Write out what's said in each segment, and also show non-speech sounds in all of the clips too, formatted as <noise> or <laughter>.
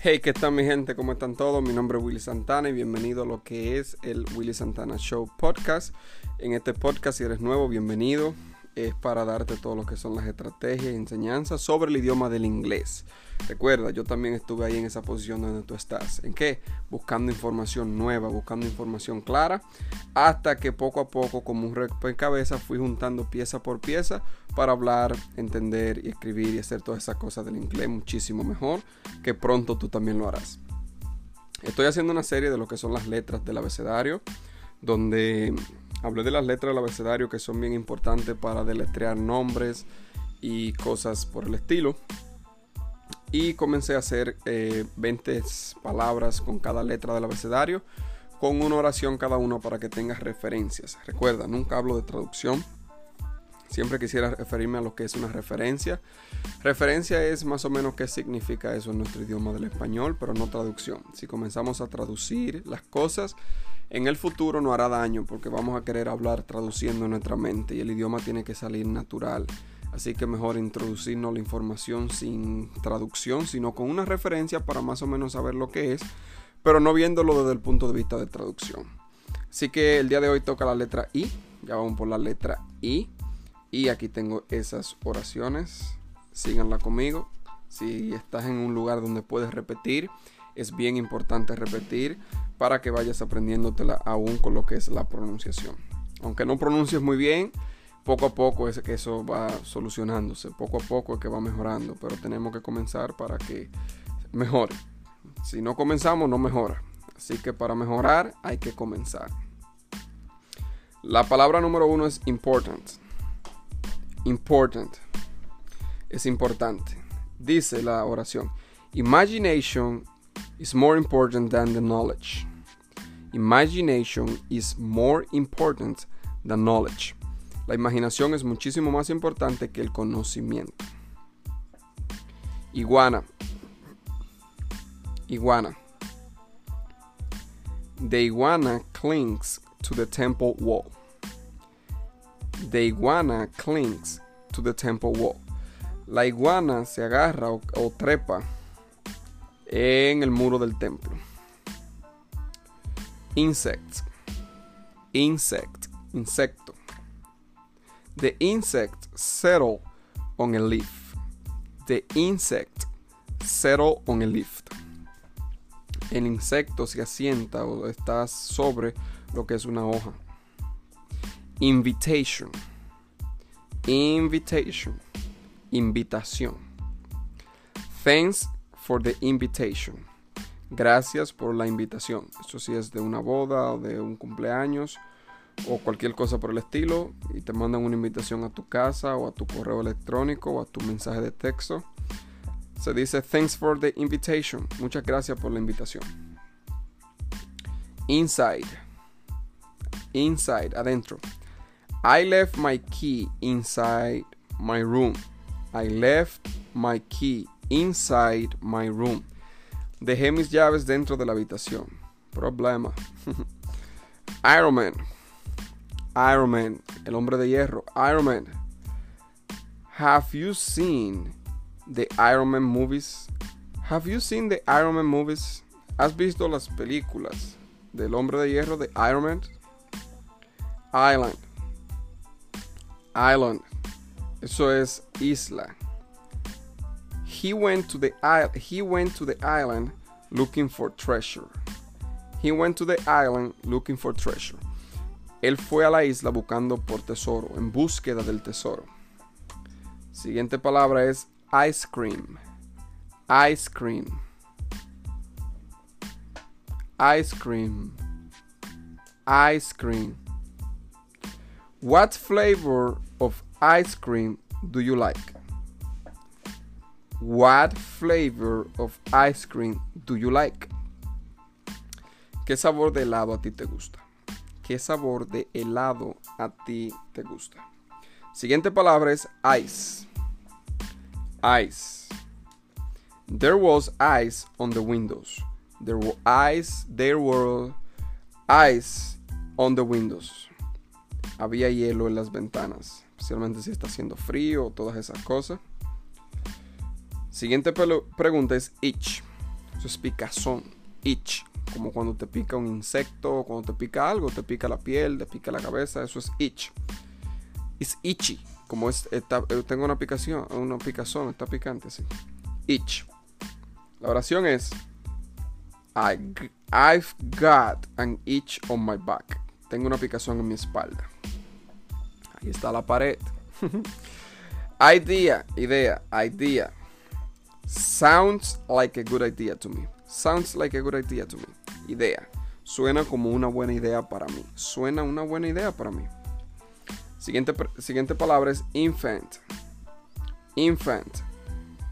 Hey, ¿qué tal mi gente? ¿Cómo están todos? Mi nombre es Willy Santana y bienvenido a lo que es el Willy Santana Show Podcast. En este podcast, si eres nuevo, bienvenido. Es para darte todo lo que son las estrategias y enseñanzas sobre el idioma del inglés. Recuerda, yo también estuve ahí en esa posición donde tú estás. ¿En qué? Buscando información nueva, buscando información clara, hasta que poco a poco, como un cabeza fui juntando pieza por pieza para hablar, entender y escribir y hacer todas esas cosas del inglés muchísimo mejor, que pronto tú también lo harás. Estoy haciendo una serie de lo que son las letras del abecedario, donde hablé de las letras del abecedario que son bien importantes para deletrear nombres y cosas por el estilo y comencé a hacer 20 eh, palabras con cada letra del abecedario, con una oración cada uno para que tengas referencias. Recuerda, nunca hablo de traducción. Siempre quisiera referirme a lo que es una referencia. Referencia es más o menos qué significa eso en nuestro idioma del español, pero no traducción. Si comenzamos a traducir las cosas, en el futuro no hará daño porque vamos a querer hablar traduciendo en nuestra mente y el idioma tiene que salir natural. Así que mejor introducirnos la información sin traducción, sino con una referencia para más o menos saber lo que es, pero no viéndolo desde el punto de vista de traducción. Así que el día de hoy toca la letra I, ya vamos por la letra I, y aquí tengo esas oraciones, síganla conmigo. Si estás en un lugar donde puedes repetir, es bien importante repetir para que vayas aprendiéndotela aún con lo que es la pronunciación. Aunque no pronuncies muy bien, poco a poco es que eso va solucionándose, poco a poco es que va mejorando, pero tenemos que comenzar para que mejore. Si no comenzamos, no mejora. Así que para mejorar hay que comenzar. La palabra número uno es important. Important. Es importante. Dice la oración. Imagination is more important than the knowledge. Imagination is more important than knowledge. La imaginación es muchísimo más importante que el conocimiento. Iguana. Iguana. The iguana clings to the temple wall. The iguana clings to the temple wall. La iguana se agarra o, trepa en el muro del templo. Insect. Insect. Insecto. The insect settle on a leaf. The insect settle on a leaf. El insecto se asienta o está sobre lo que es una hoja. Invitation. Invitation. Invitación. Thanks for the invitation. Gracias por la invitación. Eso sí es de una boda o de un cumpleaños o cualquier cosa por el estilo y te mandan una invitación a tu casa o a tu correo electrónico o a tu mensaje de texto. Se dice thanks for the invitation. Muchas gracias por la invitación. Inside. Inside, adentro. I left my key inside my room. I left my key inside my room. Dejé mis llaves dentro de la habitación. Problema. <laughs> Iron Man. Iron Man, el hombre de hierro, Iron Man. Have you seen the Iron Man movies? Have you seen the Iron Man movies? ¿Has visto las películas del hombre de hierro de Iron Man? Island. Island. Eso es isla. He went to the he went to the island looking for treasure. He went to the island looking for treasure. Él fue a la isla buscando por tesoro, en búsqueda del tesoro. Siguiente palabra es ice cream. Ice cream. Ice cream. Ice cream. What flavor of ice cream do you like? What flavor of ice cream do you like? ¿Qué sabor de helado a ti te gusta? ¿Qué sabor de helado a ti te gusta? Siguiente palabra es ice. Ice. There was ice on the windows. There were ice, there were ice on the windows. Había hielo en las ventanas, especialmente si está haciendo frío o todas esas cosas. Siguiente pregunta es each. Eso es picazón. Itch. Como cuando te pica un insecto, cuando te pica algo, te pica la piel, te pica la cabeza. Eso es itch. Es itchy. Como es, tengo una picación, una picazón, está picante, sí. Itch. La oración es I've got an itch on my back. Tengo una picazón en mi espalda. Ahí está la pared. <laughs> idea, idea, idea. Sounds like a good idea to me. Sounds like a good idea to me. Idea. Suena como una buena idea para mí. Suena una buena idea para mí. Siguiente, siguiente palabra es infant. Infant.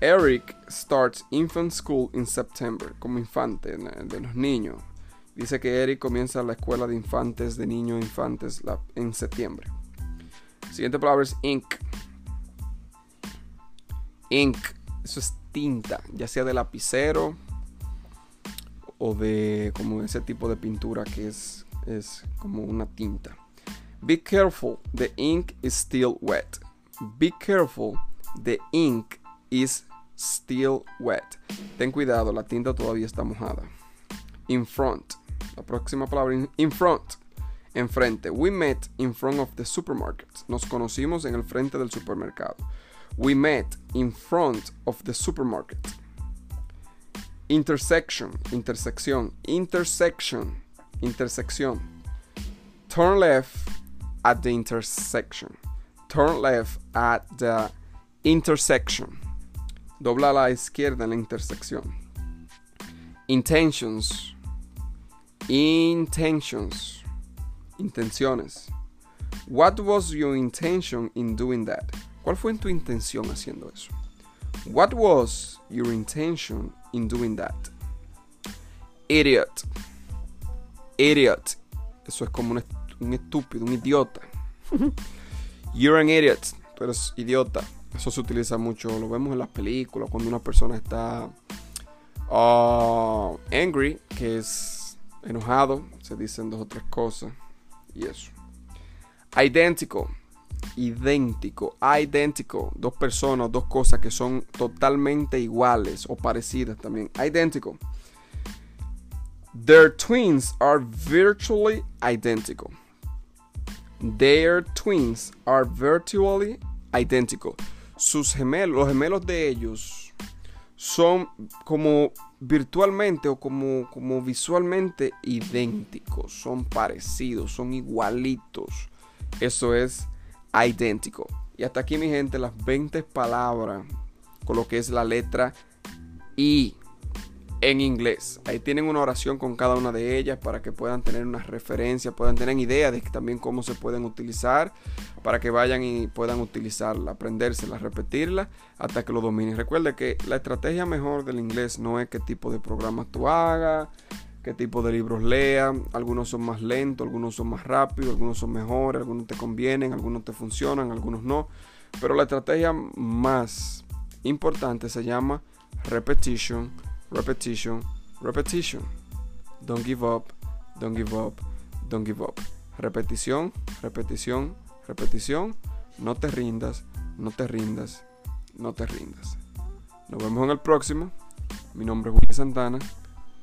Eric starts infant school in September. Como infante de los niños. Dice que Eric comienza la escuela de infantes, de niños infantes, en septiembre. Siguiente palabra es ink. Ink. Eso es tinta, ya sea de lapicero o de como ese tipo de pintura que es, es como una tinta. Be careful, the ink is still wet. Be careful, the ink is still wet. Ten cuidado, la tinta todavía está mojada. In front, la próxima palabra, in front, enfrente. We met in front of the supermarket. Nos conocimos en el frente del supermercado. We met in front of the supermarket. Intersection, intersección, intersection, intersección. Turn left at the intersection. Turn left at the intersection. Dobla la izquierda en la intersección. Intentions. Intentions. Intenciones. What was your intention in doing that? ¿Cuál fue tu intención haciendo eso? What was your intention in doing that? Idiot. Idiot. Eso es como un, estúpido, un idiota. <laughs> You're an idiot. Tú eres idiota. Eso se utiliza mucho. Lo vemos en las películas cuando una persona está uh, angry, que es enojado. Se dicen dos o tres cosas. Y eso. Idéntico idéntico, idéntico, dos personas, dos cosas que son totalmente iguales o parecidas también, idéntico. Their twins are virtually identical. Their twins are virtually identical. Sus gemelos, los gemelos de ellos son como virtualmente o como, como visualmente idénticos, son parecidos, son igualitos. Eso es idéntico. Y hasta aquí, mi gente, las 20 palabras con lo que es la letra I en inglés. Ahí tienen una oración con cada una de ellas para que puedan tener una referencia, puedan tener idea de también cómo se pueden utilizar, para que vayan y puedan utilizarla, aprendérsela, repetirla hasta que lo dominen. Recuerde que la estrategia mejor del inglés no es qué tipo de programas tú hagas, qué tipo de libros lea. Algunos son más lentos, algunos son más rápidos, algunos son mejores, algunos te convienen, algunos te funcionan, algunos no. Pero la estrategia más importante se llama repetition, repetition, repetition. Don't give up, don't give up, don't give up. Repetición, repetición, repetición. No te rindas, no te rindas, no te rindas. Nos vemos en el próximo. Mi nombre es Willy Santana.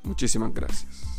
Muchísimas gracias.